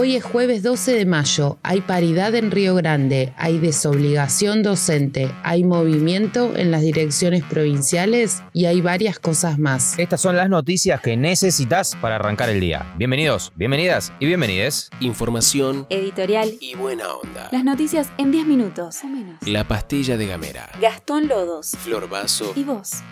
Hoy es jueves 12 de mayo, hay paridad en Río Grande, hay desobligación docente, hay movimiento en las direcciones provinciales y hay varias cosas más. Estas son las noticias que necesitas para arrancar el día. Bienvenidos, bienvenidas y bienvenides. Información Editorial. y buena onda. Las noticias en 10 minutos o menos. La pastilla de Gamera. Gastón Lodos. Flor Vaso. ¿Y vos?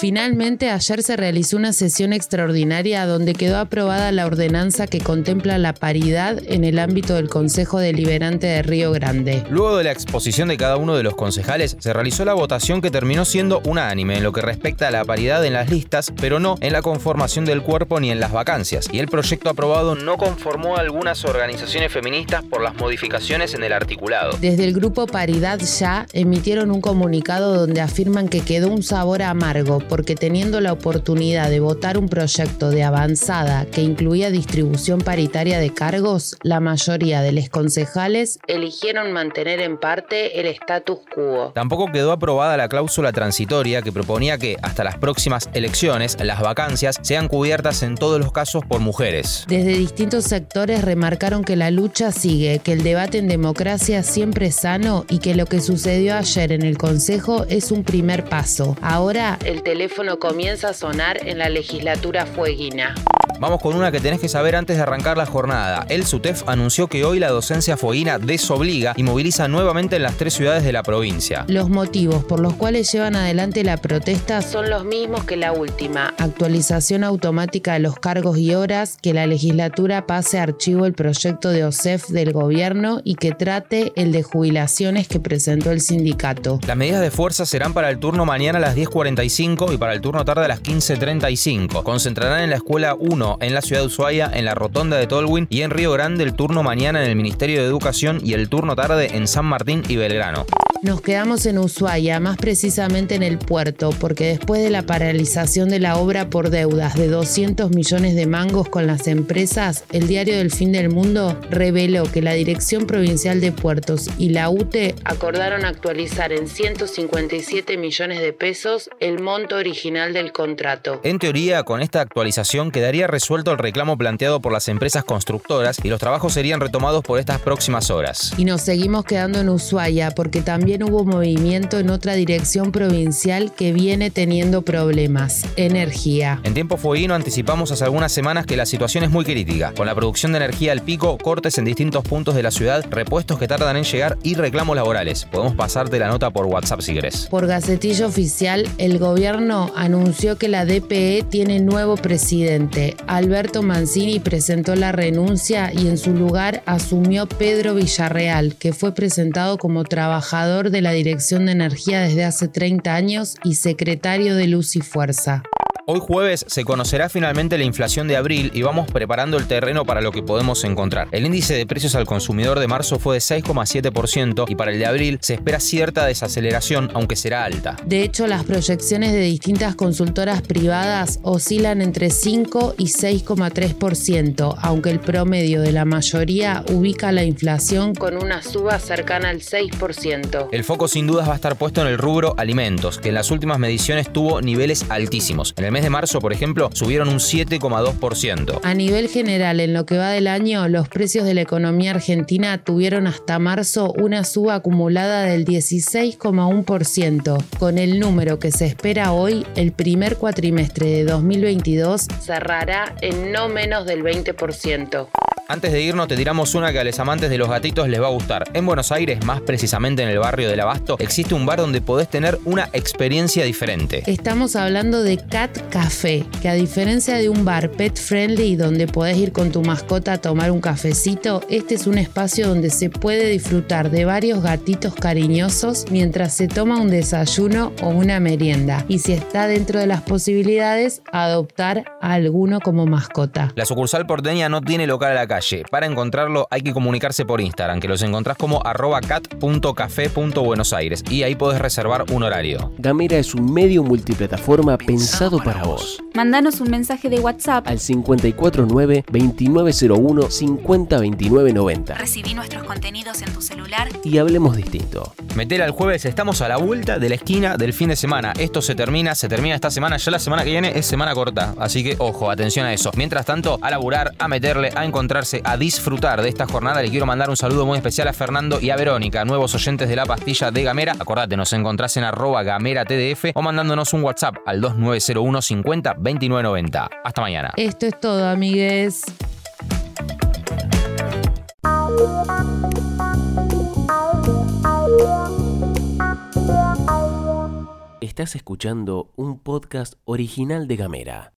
Finalmente, ayer se realizó una sesión extraordinaria donde quedó aprobada la ordenanza que contempla la paridad en el ámbito del Consejo Deliberante de Río Grande. Luego de la exposición de cada uno de los concejales, se realizó la votación que terminó siendo unánime en lo que respecta a la paridad en las listas, pero no en la conformación del cuerpo ni en las vacancias. Y el proyecto aprobado no conformó a algunas organizaciones feministas por las modificaciones en el articulado. Desde el grupo Paridad Ya emitieron un comunicado donde afirman que quedó un sabor amargo porque teniendo la oportunidad de votar un proyecto de avanzada que incluía distribución paritaria de cargos, la mayoría de los concejales eligieron mantener en parte el status quo. Tampoco quedó aprobada la cláusula transitoria que proponía que hasta las próximas elecciones las vacancias sean cubiertas en todos los casos por mujeres. Desde distintos sectores remarcaron que la lucha sigue, que el debate en democracia siempre es sano y que lo que sucedió ayer en el Consejo es un primer paso. Ahora el teléfono comienza a sonar en la legislatura fueguina. Vamos con una que tenés que saber antes de arrancar la jornada. El SUTEF anunció que hoy la docencia fueguina desobliga y moviliza nuevamente en las tres ciudades de la provincia. Los motivos por los cuales llevan adelante la protesta son los mismos que la última. Actualización automática de los cargos y horas, que la legislatura pase a archivo el proyecto de OSEF del gobierno y que trate el de jubilaciones que presentó el sindicato. Las medidas de fuerza serán para el turno mañana a las 10.45 y para el turno tarde a las 15.35. Concentrarán en la escuela 1 en la ciudad de Ushuaia, en la rotonda de Tolwyn y en Río Grande el turno mañana en el Ministerio de Educación y el turno tarde en San Martín y Belgrano. Nos quedamos en Ushuaia, más precisamente en el puerto, porque después de la paralización de la obra por deudas de 200 millones de mangos con las empresas, el diario del fin del mundo reveló que la Dirección Provincial de Puertos y la UTE acordaron actualizar en 157 millones de pesos el monto original del contrato. En teoría, con esta actualización quedaría resuelto el reclamo planteado por las empresas constructoras y los trabajos serían retomados por estas próximas horas. Y nos seguimos quedando en Ushuaia porque también hubo movimiento en otra dirección provincial que viene teniendo problemas, energía. En tiempo fueguino anticipamos hace algunas semanas que la situación es muy crítica, con la producción de energía al pico, cortes en distintos puntos de la ciudad, repuestos que tardan en llegar y reclamos laborales. Podemos pasarte la nota por WhatsApp si querés. Por gacetillo oficial, el gobierno anunció que la DPE tiene nuevo presidente. Alberto Mancini presentó la renuncia y en su lugar asumió Pedro Villarreal, que fue presentado como trabajador de la Dirección de Energía desde hace 30 años y secretario de Luz y Fuerza. Hoy jueves se conocerá finalmente la inflación de abril y vamos preparando el terreno para lo que podemos encontrar. El índice de precios al consumidor de marzo fue de 6,7% y para el de abril se espera cierta desaceleración, aunque será alta. De hecho, las proyecciones de distintas consultoras privadas oscilan entre 5 y 6,3%, aunque el promedio de la mayoría ubica la inflación con una suba cercana al 6%. El foco sin dudas va a estar puesto en el rubro alimentos, que en las últimas mediciones tuvo niveles altísimos. En el de marzo, por ejemplo, subieron un 7,2%. A nivel general, en lo que va del año, los precios de la economía argentina tuvieron hasta marzo una suba acumulada del 16,1%. Con el número que se espera hoy, el primer cuatrimestre de 2022 cerrará en no menos del 20%. Antes de irnos te tiramos una que a los amantes de los gatitos les va a gustar. En Buenos Aires, más precisamente en el barrio del Abasto, existe un bar donde podés tener una experiencia diferente. Estamos hablando de Cat Café, que a diferencia de un bar pet friendly donde podés ir con tu mascota a tomar un cafecito, este es un espacio donde se puede disfrutar de varios gatitos cariñosos mientras se toma un desayuno o una merienda. Y si está dentro de las posibilidades, adoptar a alguno como mascota. La sucursal porteña no tiene local a la calle Para encontrarlo hay que comunicarse por Instagram, que los encontrás como arroba Aires y ahí podés reservar un horario. Gamera es un medio multiplataforma pensado para vos. Mandanos un mensaje de WhatsApp. Al 549-2901-502990 Recibí nuestros contenidos en tu celular. y hablemos distinto. Meter al jueves, estamos a la vuelta de la esquina del fin de semana. Esto se termina, se termina esta semana, ya la semana que viene es semana corta, así que ojo, atención a eso. Mientras tanto, a laburar, a meterle, a encontrarse, a disfrutar de esta jornada, le quiero mandar un saludo muy especial a Fernando y a Verónica, nuevos oyentes de la pastilla de Gamera. Acordate, nos encontrás en arroba gamera tdf o mandándonos un WhatsApp al 2901 50 2990. Hasta mañana. Esto es todo, amigues. Estás escuchando un podcast original de Gamera.